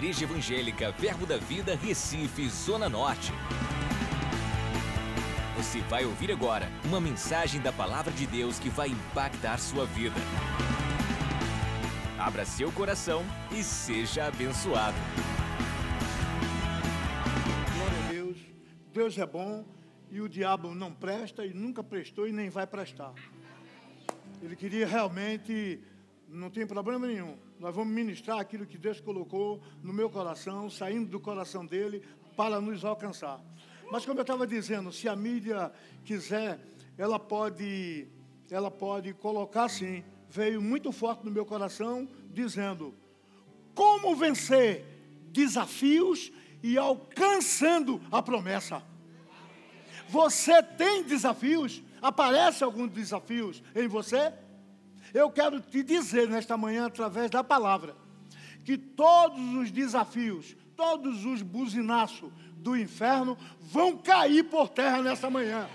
Igreja Evangélica Verbo da Vida, Recife, Zona Norte. Você vai ouvir agora uma mensagem da Palavra de Deus que vai impactar sua vida. Abra seu coração e seja abençoado. Glória a Deus. Deus é bom e o diabo não presta e nunca prestou e nem vai prestar. Ele queria realmente, não tem problema nenhum. Nós vamos ministrar aquilo que Deus colocou no meu coração, saindo do coração dele, para nos alcançar. Mas como eu estava dizendo, se a mídia quiser, ela pode, ela pode colocar assim, veio muito forte no meu coração, dizendo: como vencer desafios e alcançando a promessa. Você tem desafios? Aparece alguns desafios em você? Eu quero te dizer nesta manhã, através da palavra, que todos os desafios, todos os buzinaços do inferno vão cair por terra nesta manhã.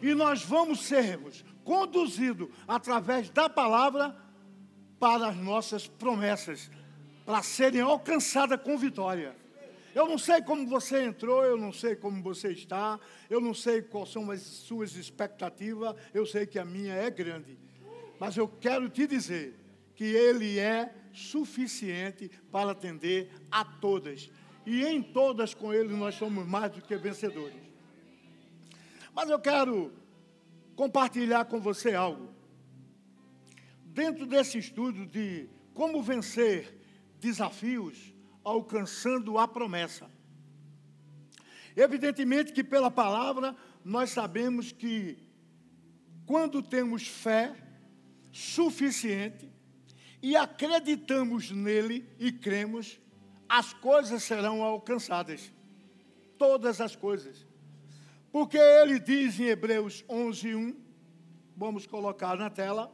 E nós vamos sermos conduzidos através da palavra para as nossas promessas, para serem alcançadas com vitória. Eu não sei como você entrou, eu não sei como você está, eu não sei quais são as suas expectativas, eu sei que a minha é grande. Mas eu quero te dizer que Ele é suficiente para atender a todas. E em todas com Ele nós somos mais do que vencedores. Mas eu quero compartilhar com você algo. Dentro desse estudo de como vencer desafios, alcançando a promessa. Evidentemente que pela palavra nós sabemos que quando temos fé suficiente e acreditamos nele e cremos, as coisas serão alcançadas. Todas as coisas. Porque ele diz em Hebreus 11, 1, vamos colocar na tela.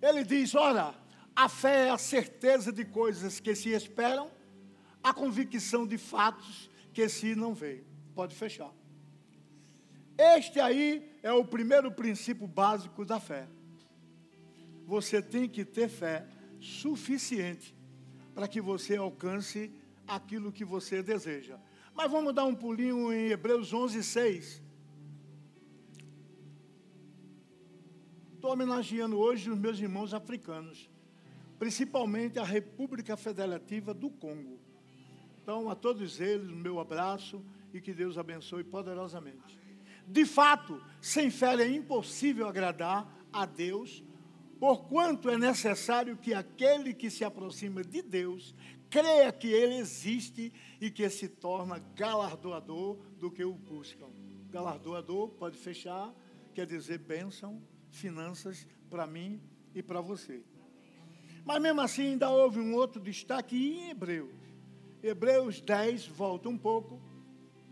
Ele diz: Ora, a fé é a certeza de coisas que se esperam, a convicção de fatos que se não veem. Pode fechar. Este aí é o primeiro princípio básico da fé. Você tem que ter fé suficiente para que você alcance aquilo que você deseja. Mas vamos dar um pulinho em Hebreus 11, 6. Estou homenageando hoje os meus irmãos africanos principalmente a República Federativa do Congo. Então, a todos eles, meu abraço e que Deus abençoe poderosamente. De fato, sem fé é impossível agradar a Deus, porquanto é necessário que aquele que se aproxima de Deus creia que Ele existe e que se torna galardoador do que o buscam. Galardoador, pode fechar, quer dizer bênção, finanças para mim e para você. Mas mesmo assim ainda houve um outro destaque em Hebreus. Hebreus 10, volta um pouco.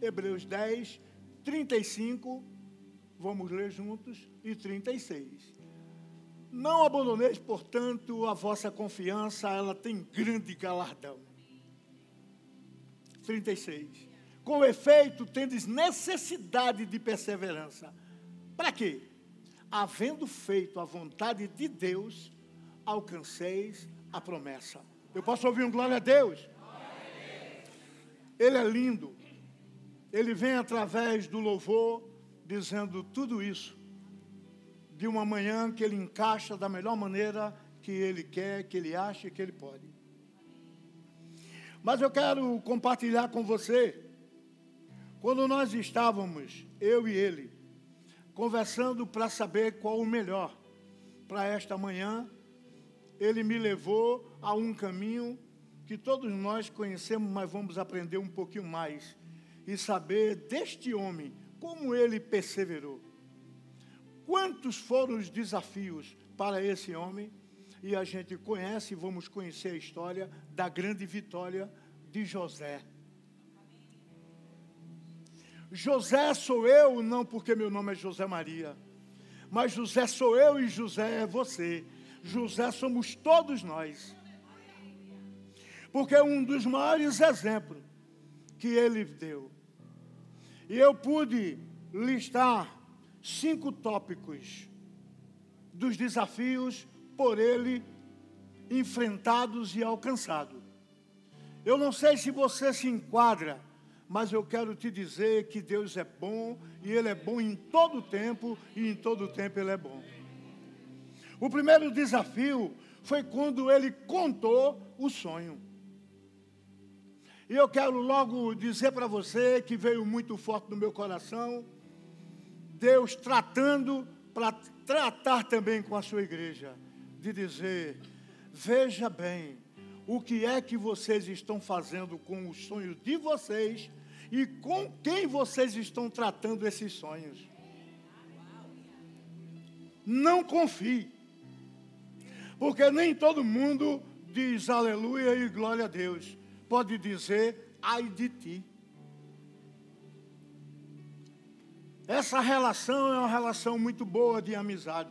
Hebreus 10, 35, vamos ler juntos, e 36. Não abandoneis, portanto, a vossa confiança, ela tem grande galardão. 36. Com efeito, tendes necessidade de perseverança. Para quê? Havendo feito a vontade de Deus, alcanceis a promessa. Eu posso ouvir um glória a Deus? Ele é lindo. Ele vem através do louvor dizendo tudo isso de uma manhã que ele encaixa da melhor maneira que ele quer, que ele acha que ele pode. Mas eu quero compartilhar com você quando nós estávamos, eu e ele, conversando para saber qual o melhor para esta manhã ele me levou a um caminho que todos nós conhecemos, mas vamos aprender um pouquinho mais e saber deste homem como ele perseverou. Quantos foram os desafios para esse homem? E a gente conhece, vamos conhecer a história da grande vitória de José. José sou eu, não porque meu nome é José Maria, mas José sou eu e José é você. José somos todos nós. Porque um dos maiores exemplos que ele deu. E eu pude listar cinco tópicos dos desafios por ele enfrentados e alcançados. Eu não sei se você se enquadra, mas eu quero te dizer que Deus é bom e Ele é bom em todo tempo e em todo tempo Ele é bom. O primeiro desafio foi quando ele contou o sonho. E eu quero logo dizer para você que veio muito forte no meu coração, Deus tratando para tratar também com a sua igreja, de dizer: veja bem, o que é que vocês estão fazendo com os sonhos de vocês e com quem vocês estão tratando esses sonhos. Não confie, porque nem todo mundo diz aleluia e glória a Deus pode dizer, ai de ti. Essa relação é uma relação muito boa de amizade.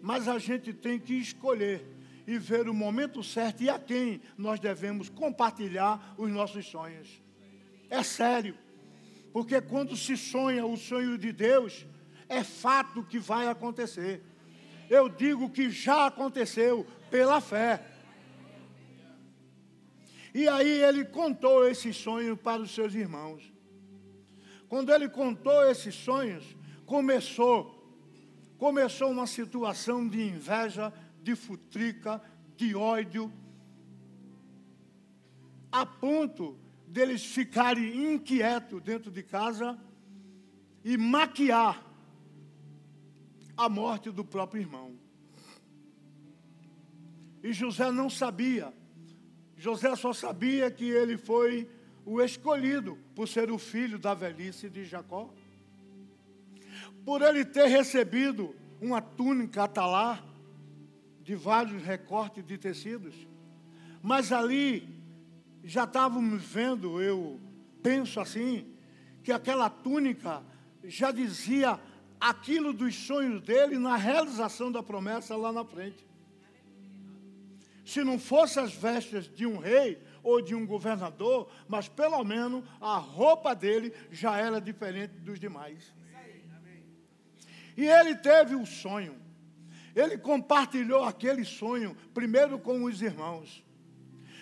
Mas a gente tem que escolher e ver o momento certo e a quem nós devemos compartilhar os nossos sonhos. É sério. Porque quando se sonha o sonho de Deus, é fato que vai acontecer. Eu digo que já aconteceu pela fé. E aí ele contou esse sonho para os seus irmãos. Quando ele contou esses sonhos, começou começou uma situação de inveja, de futrica, de ódio, a ponto deles ficarem inquietos dentro de casa e maquiar a morte do próprio irmão. E José não sabia José só sabia que ele foi o escolhido por ser o filho da velhice de Jacó. Por ele ter recebido uma túnica atalá de vários recortes de tecidos. Mas ali já estávamos vendo, eu penso assim, que aquela túnica já dizia aquilo dos sonhos dele na realização da promessa lá na frente se não fosse as vestes de um rei ou de um governador, mas pelo menos a roupa dele já era diferente dos demais. E ele teve o um sonho. Ele compartilhou aquele sonho primeiro com os irmãos.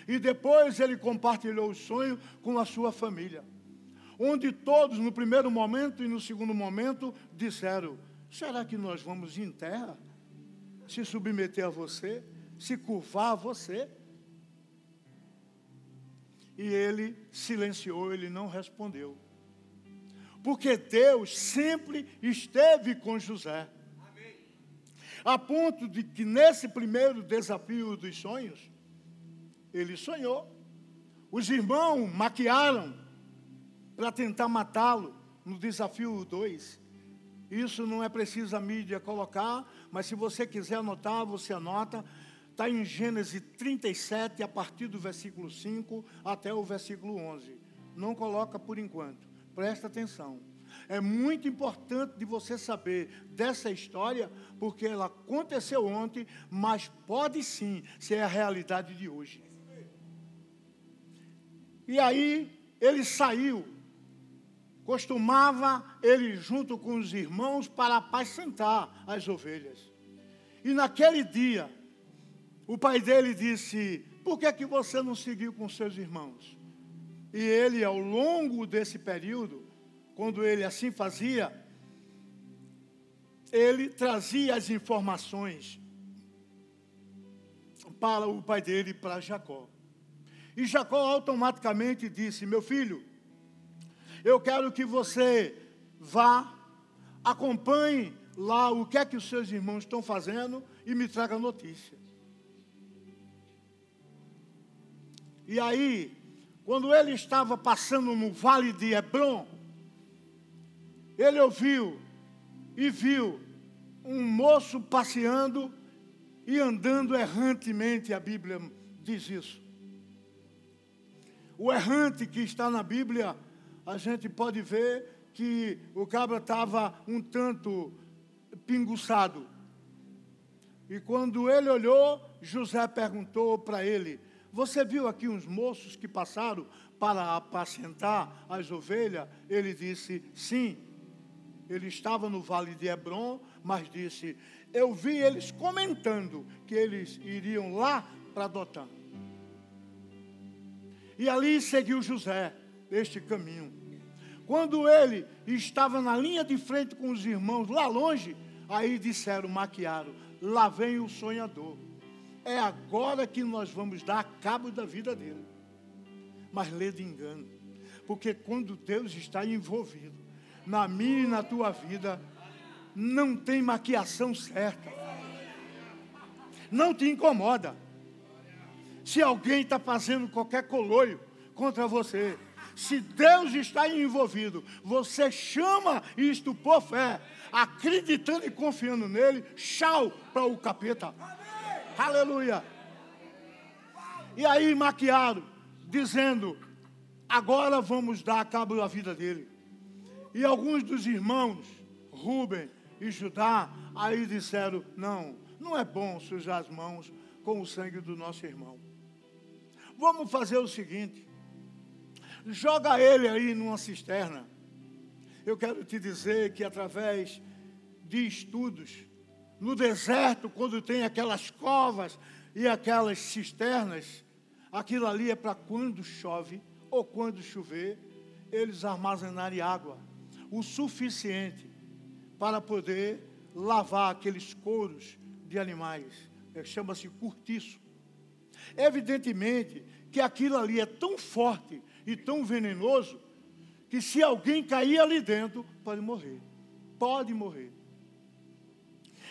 E depois ele compartilhou o sonho com a sua família. Onde todos, no primeiro momento e no segundo momento, disseram: será que nós vamos em terra se submeter a você? Se curvar a você. E ele silenciou, ele não respondeu. Porque Deus sempre esteve com José. A ponto de que nesse primeiro desafio dos sonhos, ele sonhou. Os irmãos maquiaram para tentar matá-lo no desafio 2. Isso não é preciso a mídia colocar, mas se você quiser anotar, você anota. Está em Gênesis 37, a partir do versículo 5 até o versículo 11. Não coloca por enquanto. Presta atenção. É muito importante de você saber dessa história, porque ela aconteceu ontem, mas pode sim ser a realidade de hoje. E aí ele saiu. Costumava ele junto com os irmãos para apacentar as ovelhas. E naquele dia, o pai dele disse: Por que, é que você não seguiu com seus irmãos? E ele, ao longo desse período, quando ele assim fazia, ele trazia as informações para o pai dele, para Jacó. E Jacó automaticamente disse: Meu filho, eu quero que você vá, acompanhe lá o que é que os seus irmãos estão fazendo e me traga notícia. E aí, quando ele estava passando no vale de Hebron, ele ouviu e viu um moço passeando e andando errantemente, a Bíblia diz isso. O errante que está na Bíblia, a gente pode ver que o cabra estava um tanto pinguçado. E quando ele olhou, José perguntou para ele: você viu aqui uns moços que passaram para apacentar as ovelhas? Ele disse: Sim. Ele estava no vale de Hebron, mas disse: Eu vi eles comentando que eles iriam lá para Dotã. E ali seguiu José este caminho. Quando ele estava na linha de frente com os irmãos lá longe, aí disseram, maquiaram: Lá vem o sonhador. É agora que nós vamos dar cabo da vida dele. Mas lê de engano. Porque quando Deus está envolvido na minha e na tua vida, não tem maquiação certa. Não te incomoda. Se alguém está fazendo qualquer coloio contra você, se Deus está envolvido, você chama isto por fé, acreditando e confiando nele, tchau para o capeta. Aleluia. E aí maquiaram, dizendo: agora vamos dar cabo da vida dele. E alguns dos irmãos, Rubem e Judá, aí disseram: não, não é bom sujar as mãos com o sangue do nosso irmão. Vamos fazer o seguinte: joga ele aí numa cisterna. Eu quero te dizer que através de estudos, no deserto, quando tem aquelas covas e aquelas cisternas, aquilo ali é para quando chove ou quando chover, eles armazenarem água, o suficiente para poder lavar aqueles couros de animais. É, Chama-se cortiço. Evidentemente que aquilo ali é tão forte e tão venenoso que se alguém cair ali dentro, pode morrer. Pode morrer.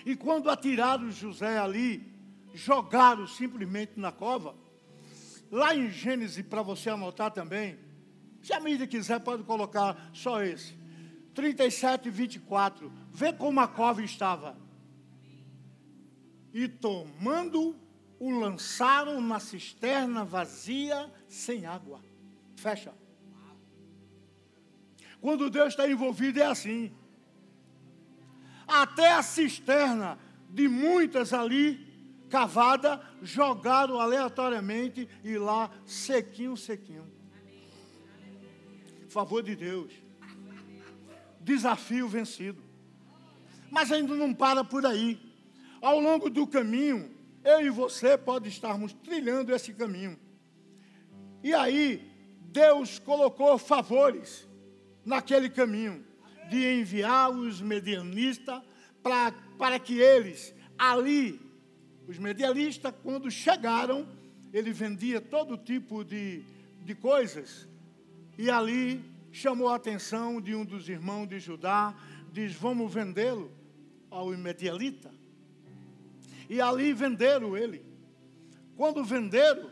E quando atiraram José ali, jogaram simplesmente na cova, lá em Gênesis, para você anotar também, se a mídia quiser, pode colocar só esse. 37, 24. Vê como a cova estava. E tomando o lançaram na cisterna vazia, sem água. Fecha. Quando Deus está envolvido, é assim. Até a cisterna de muitas ali, cavada, jogaram aleatoriamente e lá, sequinho, sequinho. Favor de Deus. Desafio vencido. Mas ainda não para por aí. Ao longo do caminho, eu e você pode estarmos trilhando esse caminho. E aí, Deus colocou favores naquele caminho de enviar os medianistas para, que eles, ali, os medialistas, quando chegaram, ele vendia todo tipo de, de coisas, e ali chamou a atenção de um dos irmãos de Judá, diz: Vamos vendê-lo ao medialita. E ali venderam ele. Quando venderam,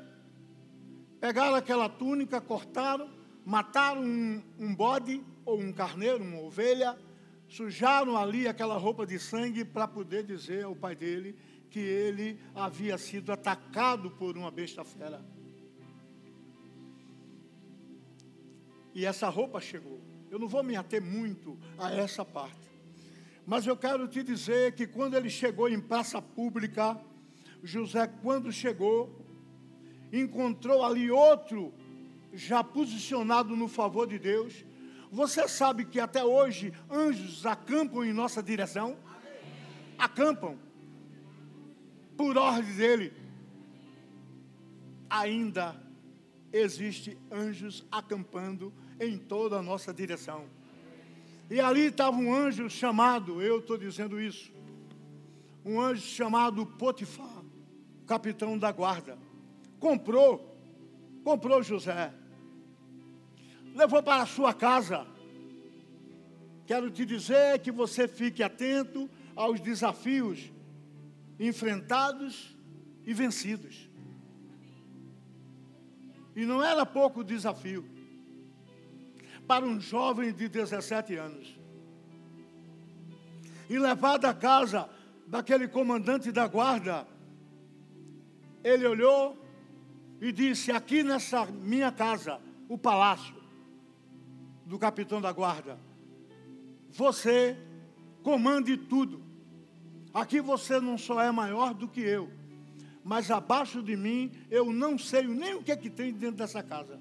pegaram aquela túnica, cortaram, mataram um, um bode ou um carneiro, uma ovelha, sujaram ali aquela roupa de sangue para poder dizer ao pai dele que ele havia sido atacado por uma besta fera. E essa roupa chegou. Eu não vou me ater muito a essa parte. Mas eu quero te dizer que quando ele chegou em praça pública, José, quando chegou, encontrou ali outro já posicionado no favor de Deus. Você sabe que até hoje anjos acampam em nossa direção? Acampam. Por ordem dele. Ainda existe anjos acampando em toda a nossa direção. E ali estava um anjo chamado, eu estou dizendo isso, um anjo chamado Potifar, capitão da guarda. Comprou, comprou José, levou para a sua casa. Quero te dizer que você fique atento aos desafios enfrentados e vencidos. E não era pouco desafio para um jovem de 17 anos. E levado à casa daquele comandante da guarda, ele olhou e disse: Aqui nessa minha casa, o palácio do capitão da guarda, você comande tudo. Aqui você não só é maior do que eu, mas abaixo de mim eu não sei nem o que é que tem dentro dessa casa.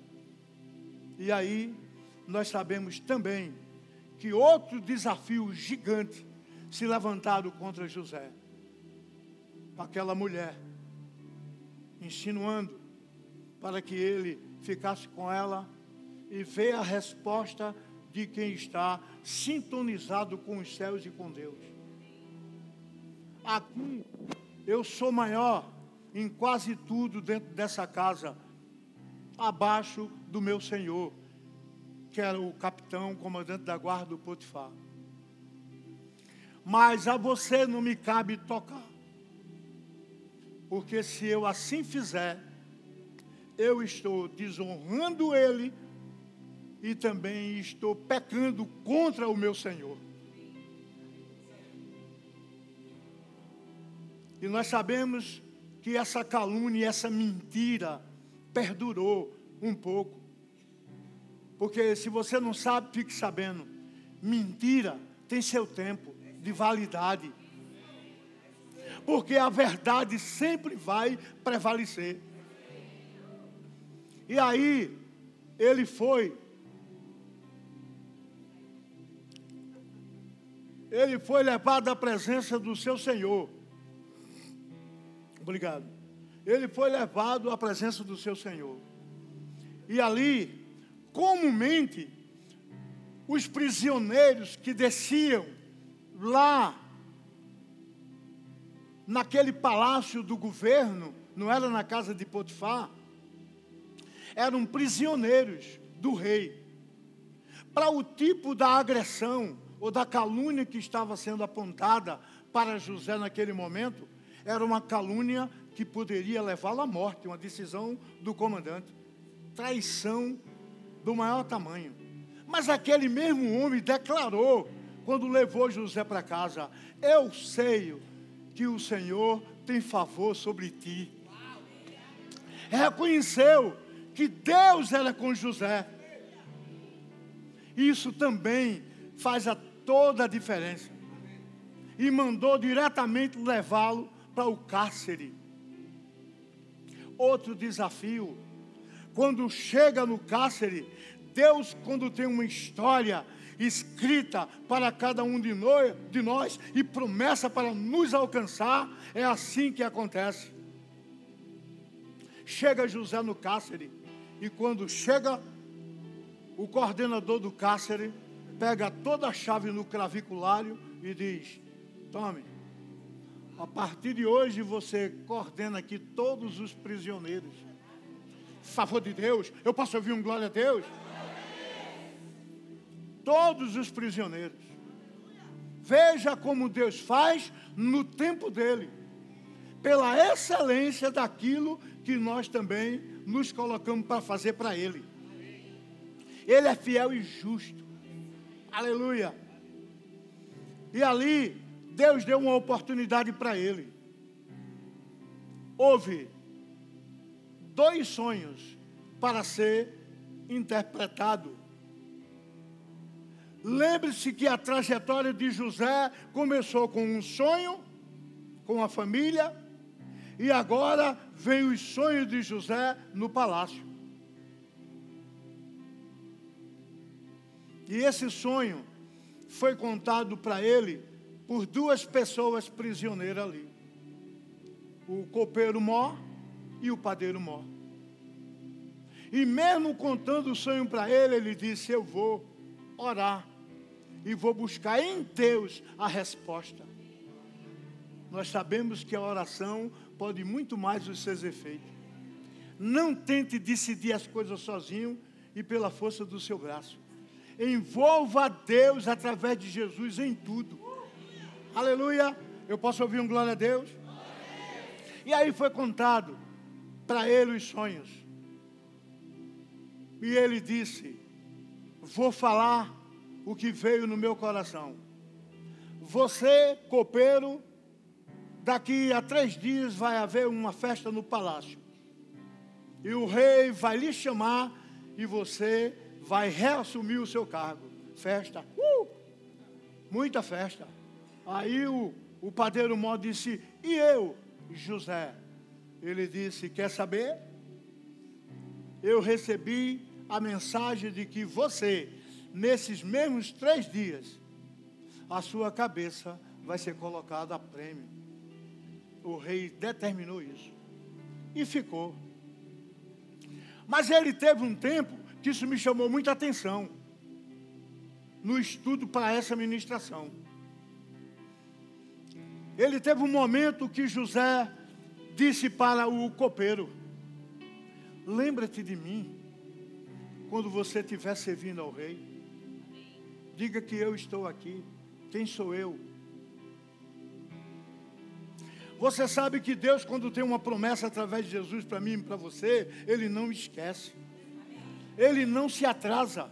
E aí nós sabemos também que outro desafio gigante se levantaram contra José, aquela mulher, insinuando para que ele ficasse com ela e ver a resposta de quem está sintonizado com os céus e com Deus. Aqui eu sou maior em quase tudo dentro dessa casa, abaixo do meu senhor, que era o capitão, comandante da guarda do Potifar. Mas a você não me cabe tocar. Porque se eu assim fizer, eu estou desonrando ele e também estou pecando contra o meu Senhor. E nós sabemos que essa calúnia, essa mentira perdurou um pouco. Porque se você não sabe, fique sabendo. Mentira tem seu tempo de validade. Porque a verdade sempre vai prevalecer. E aí, ele foi. Ele foi levado à presença do seu Senhor. Obrigado. Ele foi levado à presença do seu Senhor. E ali, comumente, os prisioneiros que desciam lá, naquele palácio do governo, não era na casa de Potifar, eram prisioneiros do rei. Para o tipo da agressão ou da calúnia que estava sendo apontada para José naquele momento, era uma calúnia que poderia levá-lo à morte, uma decisão do comandante. Traição do maior tamanho. Mas aquele mesmo homem declarou, quando levou José para casa: Eu sei que o Senhor tem favor sobre ti. Reconheceu que Deus era com José. Isso também faz a toda a diferença. E mandou diretamente levá-lo para o cárcere. Outro desafio, quando chega no cárcere, Deus, quando tem uma história escrita para cada um de nós, de nós e promessa para nos alcançar, é assim que acontece. Chega José no cárcere, e quando chega, o coordenador do cárcere pega toda a chave no claviculário e diz: Tome, a partir de hoje você coordena aqui todos os prisioneiros. Favor de Deus, eu posso ouvir um glória a Deus? Todos os prisioneiros. Veja como Deus faz no tempo dele, pela excelência daquilo que nós também nos colocamos para fazer para Ele. Ele é fiel e justo. Aleluia. E ali Deus deu uma oportunidade para ele. Houve dois sonhos para ser interpretado. Lembre-se que a trajetória de José começou com um sonho, com a família, e agora vem os sonhos de José no palácio. E esse sonho foi contado para ele por duas pessoas prisioneiras ali: o copeiro Mó e o padeiro Mó. E mesmo contando o sonho para ele, ele disse: Eu vou orar e vou buscar em Deus a resposta. Nós sabemos que a oração pode muito mais os seus efeitos. Não tente decidir as coisas sozinho e pela força do seu braço. Envolva Deus através de Jesus em tudo. Aleluia. Eu posso ouvir um glória a Deus? E aí foi contado para ele os sonhos. E ele disse: Vou falar o que veio no meu coração. Você, copeiro, daqui a três dias vai haver uma festa no palácio. E o rei vai lhe chamar e você vai reassumir o seu cargo. Festa. Uh! Muita festa. Aí o, o padeiro mó disse: E eu, José? Ele disse: Quer saber? Eu recebi a mensagem de que você, nesses mesmos três dias, a sua cabeça vai ser colocado a prêmio. O rei determinou isso. E ficou. Mas ele teve um tempo que isso me chamou muita atenção no estudo para essa ministração. Ele teve um momento que José disse para o copeiro: Lembra-te de mim quando você estiver servindo ao rei. Diga que eu estou aqui. Quem sou eu? Você sabe que Deus, quando tem uma promessa através de Jesus para mim e para você, Ele não esquece. Ele não se atrasa.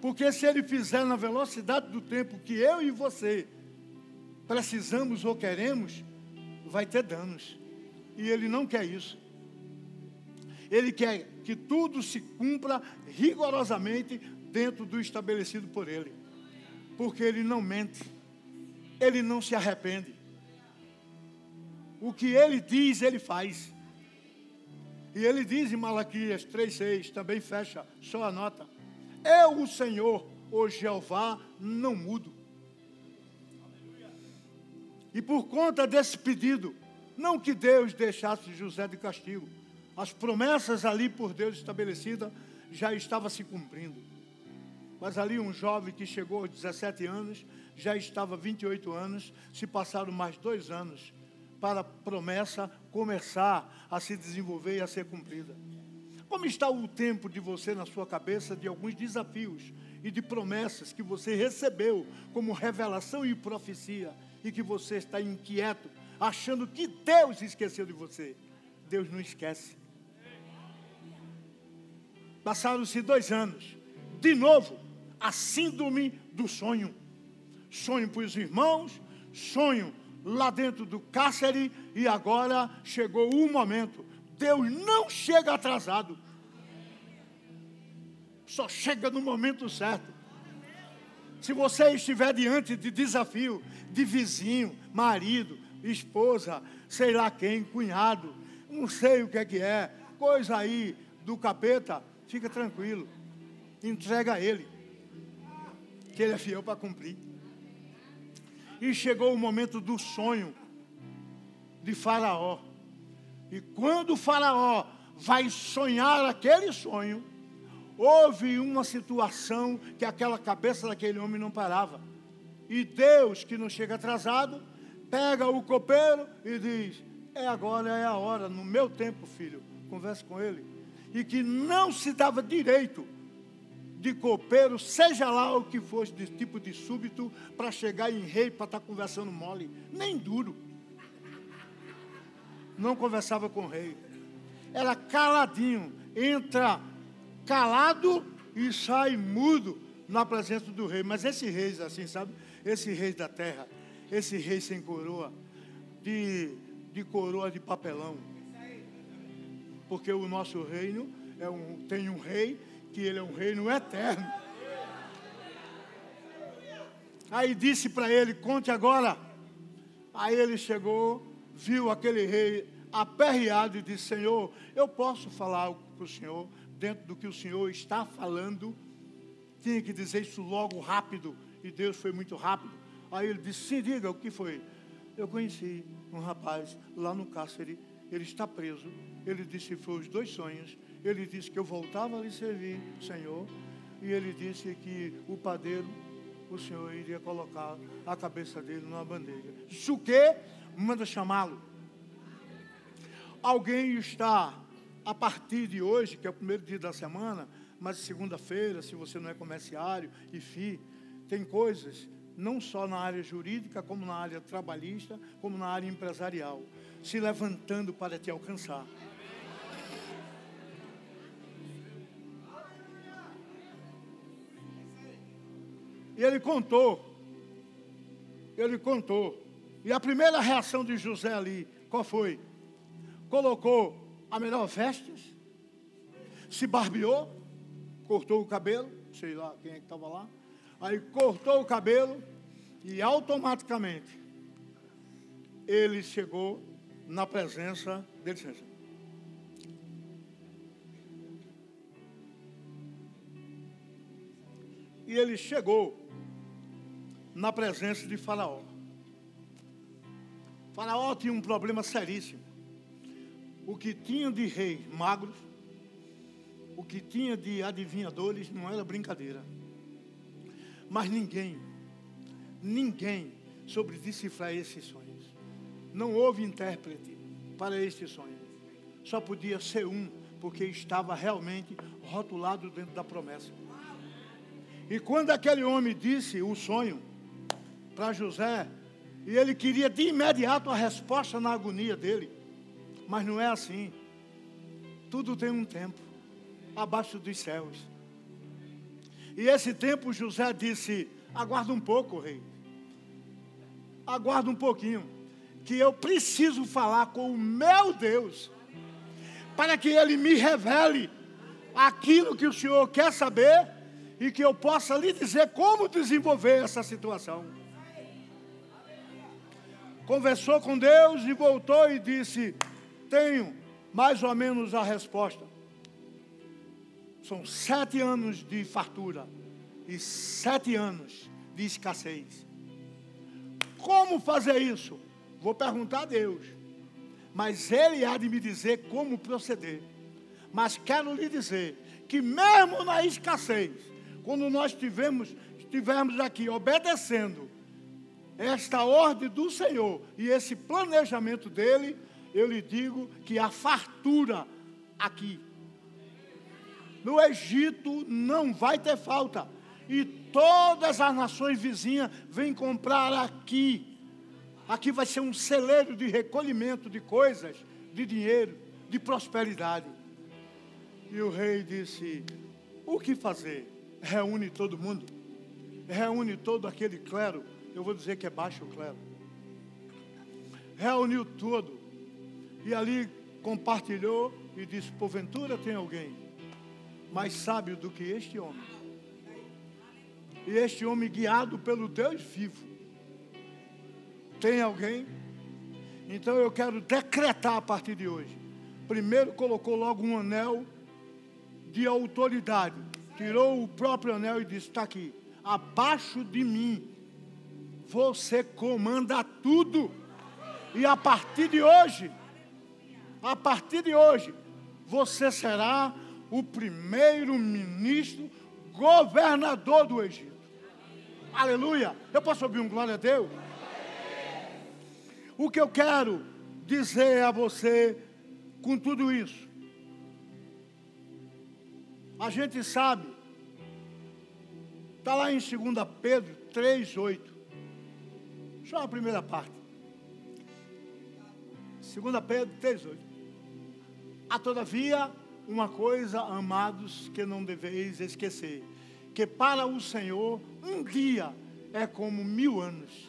Porque se Ele fizer na velocidade do tempo que eu e você precisamos ou queremos, vai ter danos. E Ele não quer isso. Ele quer que tudo se cumpra rigorosamente dentro do estabelecido por Ele. Porque Ele não mente. Ele não se arrepende. O que Ele diz, Ele faz. E Ele diz em Malaquias 3,6, também fecha, só anota. Eu, o Senhor, o Jeová, não mudo. E por conta desse pedido, não que Deus deixasse José de castigo, as promessas ali por Deus estabelecidas já estavam se cumprindo. Mas ali um jovem que chegou aos 17 anos, já estava 28 anos, se passaram mais dois anos para a promessa começar a se desenvolver e a ser cumprida. Como está o tempo de você na sua cabeça de alguns desafios e de promessas que você recebeu como revelação e profecia e que você está inquieto, achando que Deus esqueceu de você? Deus não esquece. Passaram-se dois anos. De novo, a síndrome do sonho. Sonho para os irmãos, sonho lá dentro do cárcere, e agora chegou o momento. Deus não chega atrasado. Só chega no momento certo. Se você estiver diante de desafio, de vizinho, marido, esposa, sei lá quem, cunhado, não sei o que é que é, coisa aí do capeta, Fica tranquilo. Entrega a Ele. Que Ele é fiel para cumprir. E chegou o momento do sonho de Faraó. E quando Faraó vai sonhar aquele sonho, houve uma situação que aquela cabeça daquele homem não parava. E Deus, que não chega atrasado, pega o copeiro e diz: É agora, é a hora, no meu tempo, filho. Converse com ele e que não se dava direito de copeiro, seja lá o que fosse de tipo de súbito, para chegar em rei, para estar tá conversando mole, nem duro. Não conversava com o rei. Era caladinho, entra calado e sai mudo na presença do rei. Mas esse rei, assim, sabe? Esse rei da terra, esse rei sem coroa, de, de coroa de papelão porque o nosso reino é um, tem um rei que ele é um reino eterno. Aí disse para ele: Conte agora. Aí ele chegou, viu aquele rei aperreado e disse: Senhor, eu posso falar algo para o senhor, dentro do que o senhor está falando? Tinha que dizer isso logo, rápido. E Deus foi muito rápido. Aí ele disse: Sim, diga o que foi. Eu conheci um rapaz lá no cárcere, ele está preso ele decifrou os dois sonhos. Ele disse que eu voltava a lhe servir, Senhor. E ele disse que o padeiro, o Senhor iria colocar a cabeça dele numa bandeja. Disse o quê? Manda chamá-lo. Alguém está, a partir de hoje, que é o primeiro dia da semana, mas segunda-feira, se você não é comerciário e FI, tem coisas, não só na área jurídica, como na área trabalhista, como na área empresarial, se levantando para te alcançar. E ele contou. Ele contou. E a primeira reação de José ali, qual foi? Colocou a melhor vestes, se barbeou, cortou o cabelo, sei lá quem é que estava lá. Aí cortou o cabelo e automaticamente ele chegou na presença dele. E ele chegou na presença de Faraó. Faraó tinha um problema seríssimo. O que tinha de reis magros, o que tinha de adivinhadores, não era brincadeira. Mas ninguém, ninguém sobre decifrar esses sonhos. Não houve intérprete para estes sonhos. Só podia ser um, porque estava realmente rotulado dentro da promessa. E quando aquele homem disse o sonho para José, e ele queria de imediato a resposta na agonia dele, mas não é assim. Tudo tem um tempo, abaixo dos céus. E esse tempo José disse: Aguarda um pouco, rei. Aguarda um pouquinho, que eu preciso falar com o meu Deus, para que ele me revele aquilo que o Senhor quer saber e que eu possa lhe dizer como desenvolver essa situação. Conversou com Deus e voltou e disse: Tenho mais ou menos a resposta. São sete anos de fartura e sete anos de escassez. Como fazer isso? Vou perguntar a Deus. Mas Ele há de me dizer como proceder. Mas quero lhe dizer que mesmo na escassez, quando nós estivermos, estivermos aqui obedecendo esta ordem do Senhor e esse planejamento dele, eu lhe digo que a fartura aqui. No Egito não vai ter falta. E todas as nações vizinhas vêm comprar aqui. Aqui vai ser um celeiro de recolhimento de coisas, de dinheiro, de prosperidade. E o rei disse: O que fazer? reúne todo mundo, reúne todo aquele clero, eu vou dizer que é baixo clero. Reuniu todo e ali compartilhou e disse: Porventura tem alguém mais sábio do que este homem. E este homem guiado pelo Deus vivo. Tem alguém? Então eu quero decretar a partir de hoje. Primeiro colocou logo um anel de autoridade tirou o próprio anel e disse: Está aqui, abaixo de mim, você comanda tudo. E a partir de hoje, a partir de hoje, você será o primeiro ministro, governador do Egito. Aleluia! Eu posso ouvir um glória a Deus? O que eu quero dizer a você com tudo isso a gente sabe, está lá em 2 Pedro 3, 8. Só a primeira parte. 2 Pedro 3, 8. Há todavia uma coisa, amados, que não deveis esquecer: que para o Senhor um dia é como mil anos,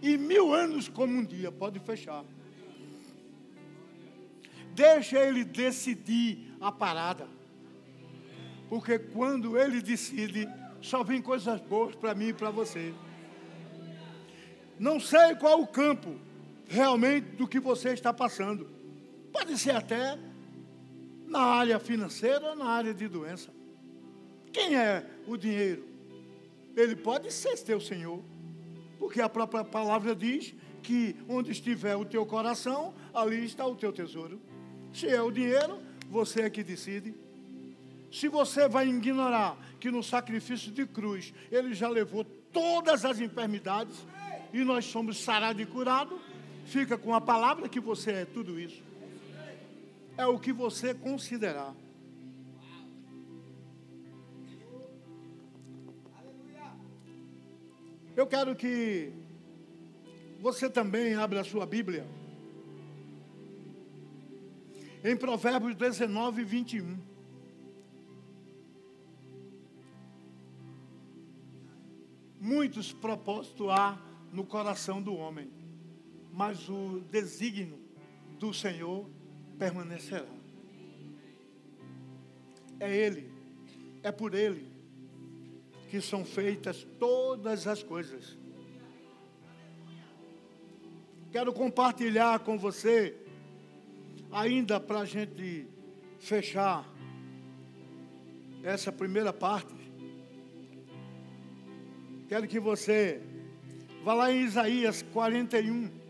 e mil anos como um dia. Pode fechar. Deixa ele decidir a parada. Porque quando ele decide, só vem coisas boas para mim e para você. Não sei qual o campo realmente do que você está passando. Pode ser até na área financeira ou na área de doença. Quem é o dinheiro? Ele pode ser teu Senhor. Porque a própria palavra diz que onde estiver o teu coração, ali está o teu tesouro. Se é o dinheiro, você é que decide. Se você vai ignorar que no sacrifício de cruz ele já levou todas as enfermidades e nós somos sarados e curados, fica com a palavra que você é tudo isso. É o que você considerar. Eu quero que você também abra a sua Bíblia. Em Provérbios 19, 21. Muitos propósitos há no coração do homem, mas o desígnio do Senhor permanecerá. É Ele, é por Ele que são feitas todas as coisas. Quero compartilhar com você, ainda para a gente fechar essa primeira parte, Quero que você vá lá em Isaías 41.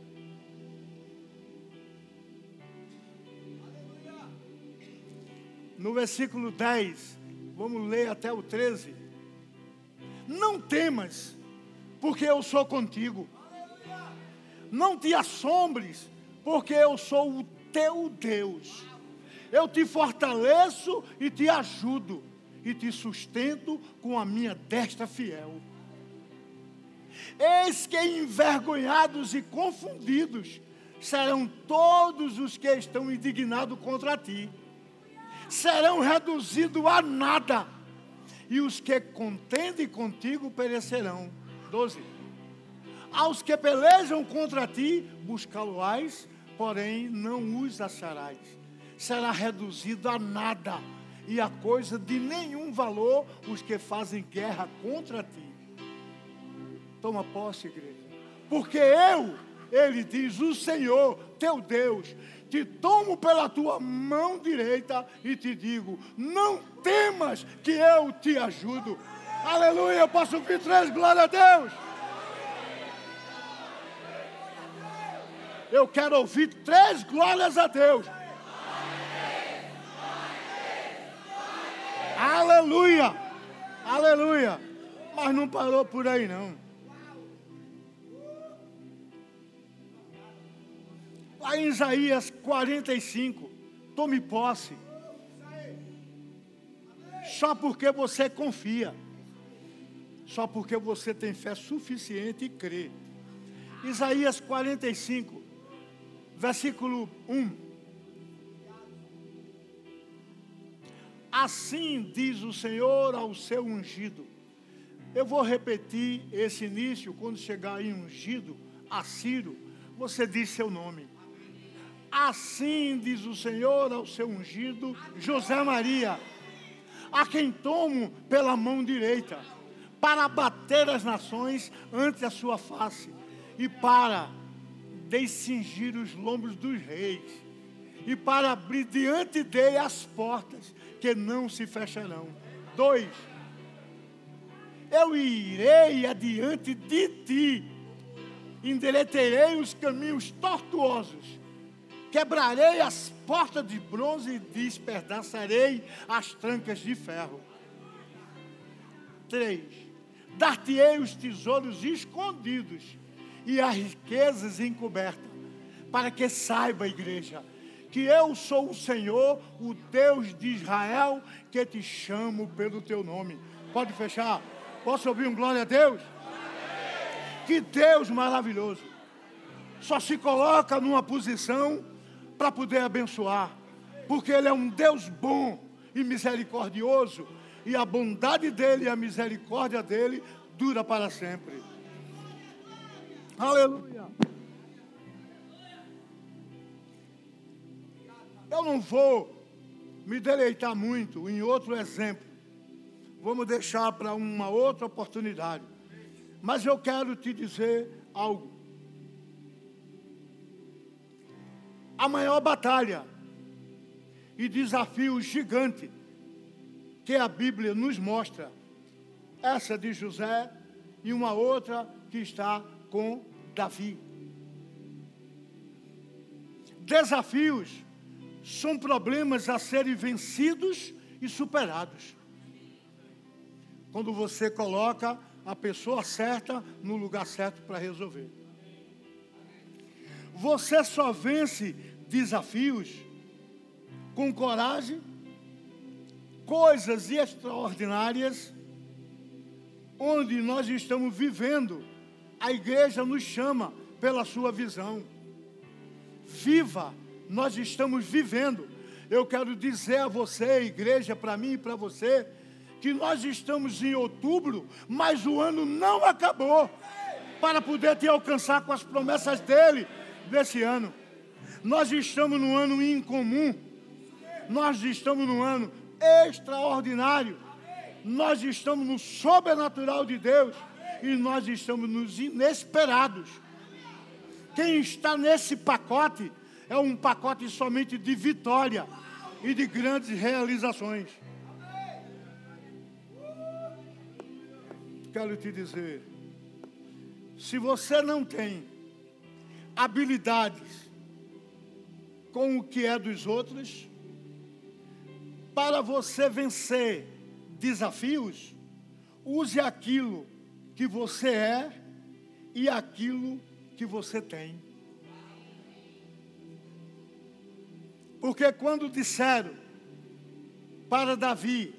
No versículo 10, vamos ler até o 13. Não temas, porque eu sou contigo. Não te assombres, porque eu sou o teu Deus. Eu te fortaleço e te ajudo, e te sustento com a minha destra fiel. Eis que envergonhados e confundidos serão todos os que estão indignados contra ti. Serão reduzidos a nada, e os que contendem contigo perecerão. 12. Aos que pelejam contra ti, buscá-lo-ás, porém não os acharás. Será reduzido a nada, e a coisa de nenhum valor os que fazem guerra contra ti. Toma posse, igreja. Porque eu, ele diz, o Senhor, teu Deus, te tomo pela tua mão direita e te digo: não temas que eu te ajudo. Aleluia, eu posso ouvir três, glória a Deus. Eu quero ouvir três glórias a Deus. Aleluia, aleluia. Mas não parou por aí não. Lá em Isaías 45, tome posse. Só porque você confia. Só porque você tem fé suficiente e crê. Isaías 45, versículo 1. Assim diz o Senhor ao seu ungido. Eu vou repetir esse início quando chegar em ungido, a você diz seu nome. Assim diz o Senhor ao seu ungido José Maria, a quem tomo pela mão direita, para bater as nações ante a sua face e para descingir os lombos dos reis e para abrir diante dele as portas que não se fecharão. Dois, eu irei adiante de ti, endireterei os caminhos tortuosos quebrarei as portas de bronze e despedaçarei as trancas de ferro. Três, dar-te-ei os tesouros escondidos e as riquezas encobertas, para que saiba, igreja, que eu sou o Senhor, o Deus de Israel, que te chamo pelo teu nome. Pode fechar? Posso ouvir um glória a Deus? Que Deus maravilhoso. Só se coloca numa posição para poder abençoar, porque Ele é um Deus bom e misericordioso, e a bondade dEle e a misericórdia dEle dura para sempre. Aleluia. Eu não vou me deleitar muito em outro exemplo. Vamos deixar para uma outra oportunidade. Mas eu quero te dizer algo. A maior batalha e desafio gigante que a Bíblia nos mostra. Essa de José e uma outra que está com Davi. Desafios são problemas a serem vencidos e superados. Quando você coloca a pessoa certa no lugar certo para resolver. Você só vence desafios, com coragem, coisas extraordinárias, onde nós estamos vivendo, a igreja nos chama pela sua visão. Viva, nós estamos vivendo. Eu quero dizer a você, igreja, para mim e para você, que nós estamos em outubro, mas o ano não acabou para poder te alcançar com as promessas dele desse ano. Nós estamos num ano incomum. Nós estamos num ano extraordinário. Nós estamos no sobrenatural de Deus. E nós estamos nos inesperados. Quem está nesse pacote é um pacote somente de vitória e de grandes realizações. Quero te dizer, se você não tem habilidades com o que é dos outros, para você vencer desafios, use aquilo que você é e aquilo que você tem. Porque quando disseram para Davi,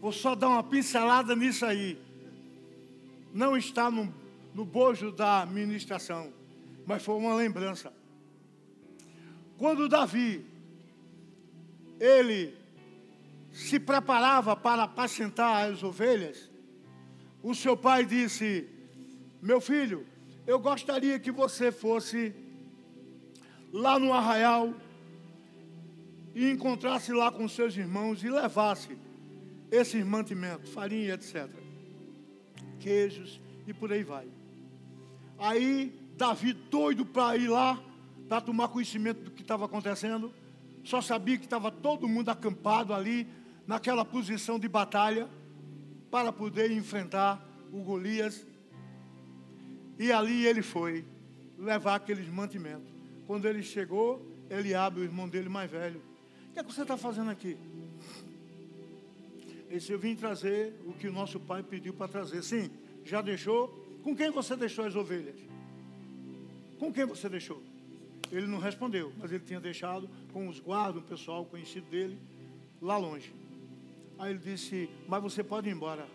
vou só dar uma pincelada nisso aí, não está no, no bojo da ministração, mas foi uma lembrança. Quando Davi, ele se preparava para apacentar as ovelhas, o seu pai disse: Meu filho, eu gostaria que você fosse lá no arraial e encontrasse lá com seus irmãos e levasse esses mantimentos, farinha, etc. Queijos e por aí vai. Aí, Davi, doido para ir lá, para tomar conhecimento do que estava acontecendo, só sabia que estava todo mundo acampado ali, naquela posição de batalha para poder enfrentar o Golias. E ali ele foi levar aqueles mantimentos. Quando ele chegou, ele abre o irmão dele mais velho. O que, é que você está fazendo aqui? Ele disse, eu vim trazer o que o nosso pai pediu para trazer. Sim, já deixou? Com quem você deixou as ovelhas? Com quem você deixou? Ele não respondeu, mas ele tinha deixado com os guardas, um pessoal conhecido dele, lá longe. Aí ele disse: Mas você pode ir embora.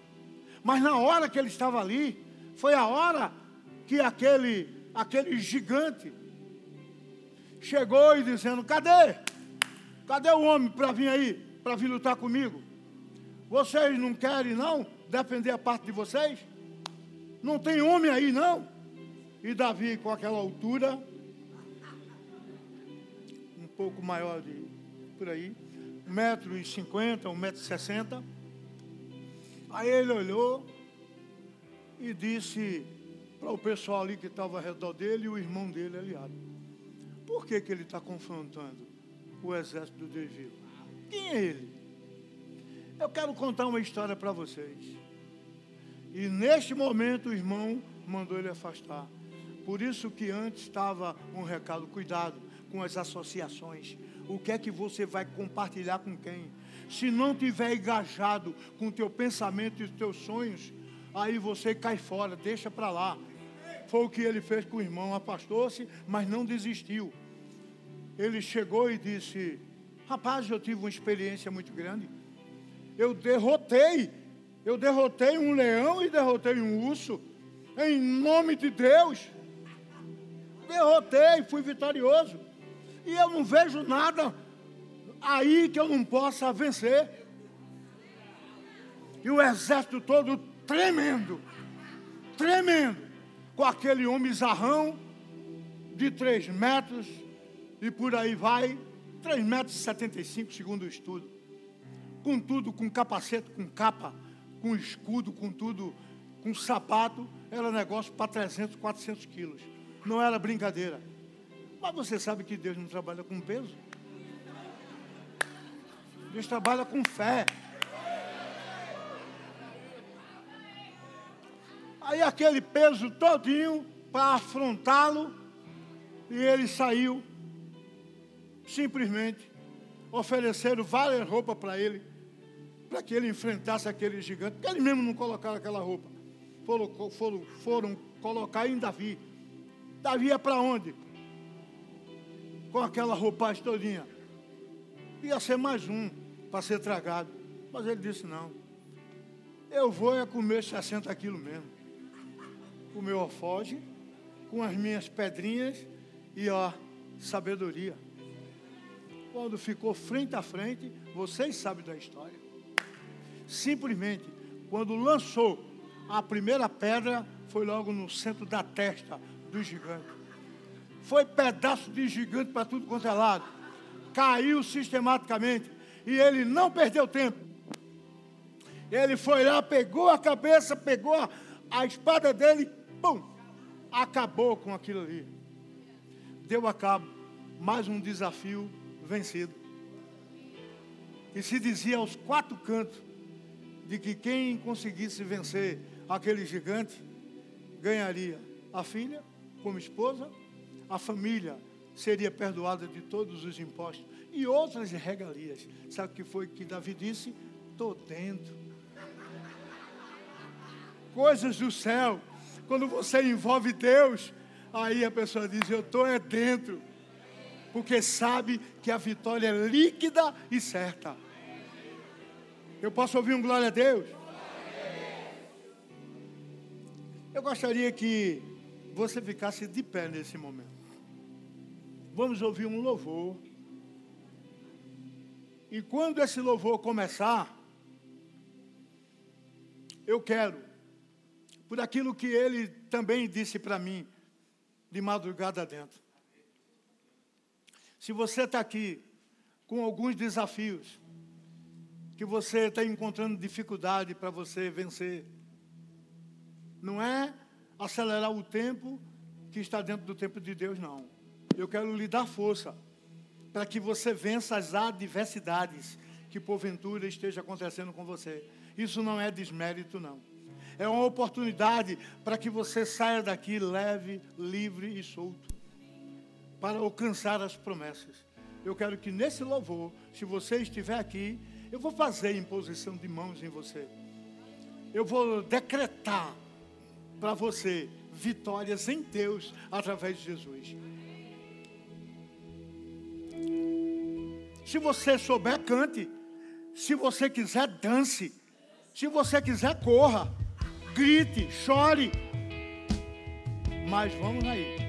Mas na hora que ele estava ali, foi a hora que aquele, aquele gigante chegou e dizendo: Cadê? Cadê o homem para vir aí, para vir lutar comigo? Vocês não querem, não, defender a parte de vocês? Não tem homem aí, não? E Davi, com aquela altura, pouco maior de por aí, 1,50m, 1,60m. Aí ele olhou e disse para o pessoal ali que estava ao redor dele e o irmão dele aliado. Por que, que ele está confrontando o exército do Deus vivo? Quem é ele? Eu quero contar uma história para vocês. E neste momento o irmão mandou ele afastar. Por isso que antes estava um recado, cuidado com as associações o que é que você vai compartilhar com quem. Se não tiver engajado com o teu pensamento e os teus sonhos, aí você cai fora, deixa para lá. Foi o que ele fez com o irmão, afastou-se, mas não desistiu. Ele chegou e disse: Rapaz, eu tive uma experiência muito grande. Eu derrotei, eu derrotei um leão e derrotei um urso, em nome de Deus. Derrotei, fui vitorioso. E eu não vejo nada aí que eu não possa vencer. E o exército todo tremendo, tremendo, com aquele homem zarrão de 3 metros e por aí vai, 3 metros e 75 segundo o estudo. Com tudo, com capacete, com capa, com escudo, com tudo, com sapato, era negócio para 300, 400 quilos. Não era brincadeira. Mas você sabe que Deus não trabalha com peso? Deus trabalha com fé. Aí aquele peso todinho para afrontá-lo, e ele saiu. Simplesmente ofereceram várias roupas para ele, para que ele enfrentasse aquele gigante, porque eles mesmo não colocaram aquela roupa. Foram, foram, foram colocar em Davi. Davi ia para onde? Com aquela roupagem todinha. Ia ser mais um para ser tragado. Mas ele disse, não. Eu vou é comer 60 quilos mesmo. O meu alfoge, com as minhas pedrinhas e a sabedoria. Quando ficou frente a frente, vocês sabem da história. Simplesmente, quando lançou a primeira pedra, foi logo no centro da testa do gigante foi pedaço de gigante para tudo quanto é lado. Caiu sistematicamente. E ele não perdeu tempo. Ele foi lá, pegou a cabeça, pegou a, a espada dele, pum, acabou com aquilo ali. Deu a cabo. Mais um desafio vencido. E se dizia aos quatro cantos de que quem conseguisse vencer aquele gigante ganharia a filha como esposa, a família seria perdoada de todos os impostos e outras regalias. Sabe o que foi que Davi disse? Estou dentro. Coisas do céu. Quando você envolve Deus, aí a pessoa diz: Eu estou é dentro. Porque sabe que a vitória é líquida e certa. Eu posso ouvir um glória a Deus? Eu gostaria que você ficasse de pé nesse momento. Vamos ouvir um louvor. E quando esse louvor começar, eu quero, por aquilo que ele também disse para mim, de madrugada dentro. Se você está aqui com alguns desafios, que você está encontrando dificuldade para você vencer, não é acelerar o tempo que está dentro do tempo de Deus, não. Eu quero lhe dar força para que você vença as adversidades que porventura esteja acontecendo com você. Isso não é desmérito, não. É uma oportunidade para que você saia daqui leve, livre e solto para alcançar as promessas. Eu quero que nesse louvor, se você estiver aqui, eu vou fazer imposição de mãos em você. Eu vou decretar para você vitórias em Deus através de Jesus. Se você souber, cante. Se você quiser, dance. Se você quiser, corra. Grite, chore. Mas vamos aí.